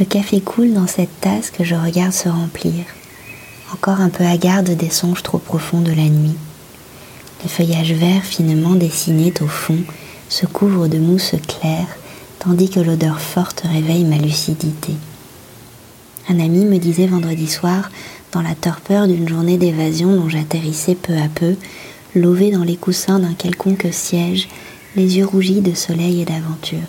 Le café coule dans cette tasse que je regarde se remplir, encore un peu hagarde des songes trop profonds de la nuit. Les feuillages verts finement dessinés au fond se couvrent de mousse claire, tandis que l'odeur forte réveille ma lucidité. Un ami me disait vendredi soir, dans la torpeur d'une journée d'évasion dont j'atterrissais peu à peu, lové dans les coussins d'un quelconque siège, les yeux rougis de soleil et d'aventure.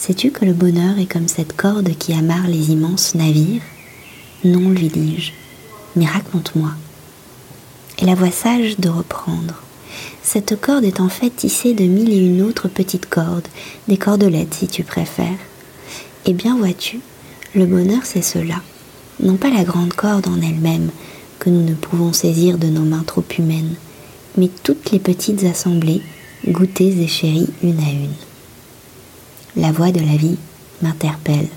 Sais-tu que le bonheur est comme cette corde qui amarre les immenses navires? Non, lui dis-je, mais raconte-moi. Et la voix sage de reprendre. Cette corde est en fait tissée de mille et une autres petites cordes, des cordelettes si tu préfères. Eh bien vois-tu, le bonheur c'est cela, non pas la grande corde en elle-même, que nous ne pouvons saisir de nos mains trop humaines, mais toutes les petites assemblées, goûtées et chéries une à une la voix de la vie m'interpelle.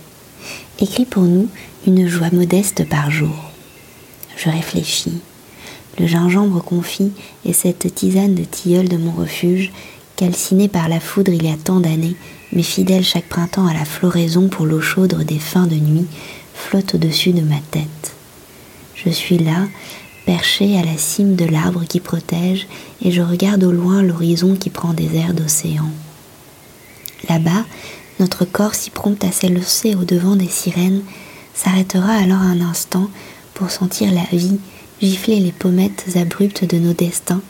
Écris pour nous une joie modeste par jour. Je réfléchis. Le gingembre confit et cette tisane de tilleul de mon refuge, calcinée par la foudre il y a tant d'années, mais fidèle chaque printemps à la floraison pour l'eau chaude des fins de nuit, flotte au-dessus de ma tête. Je suis là, perché à la cime de l'arbre qui protège, et je regarde au loin l'horizon qui prend des airs d'océan. Là-bas, notre corps si prompt à s'élancer au devant des sirènes s'arrêtera alors un instant pour sentir la vie gifler les pommettes abruptes de nos destins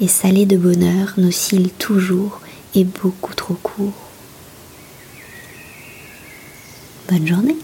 et saler de bonheur nos cils toujours et beaucoup trop courts. Bonne journée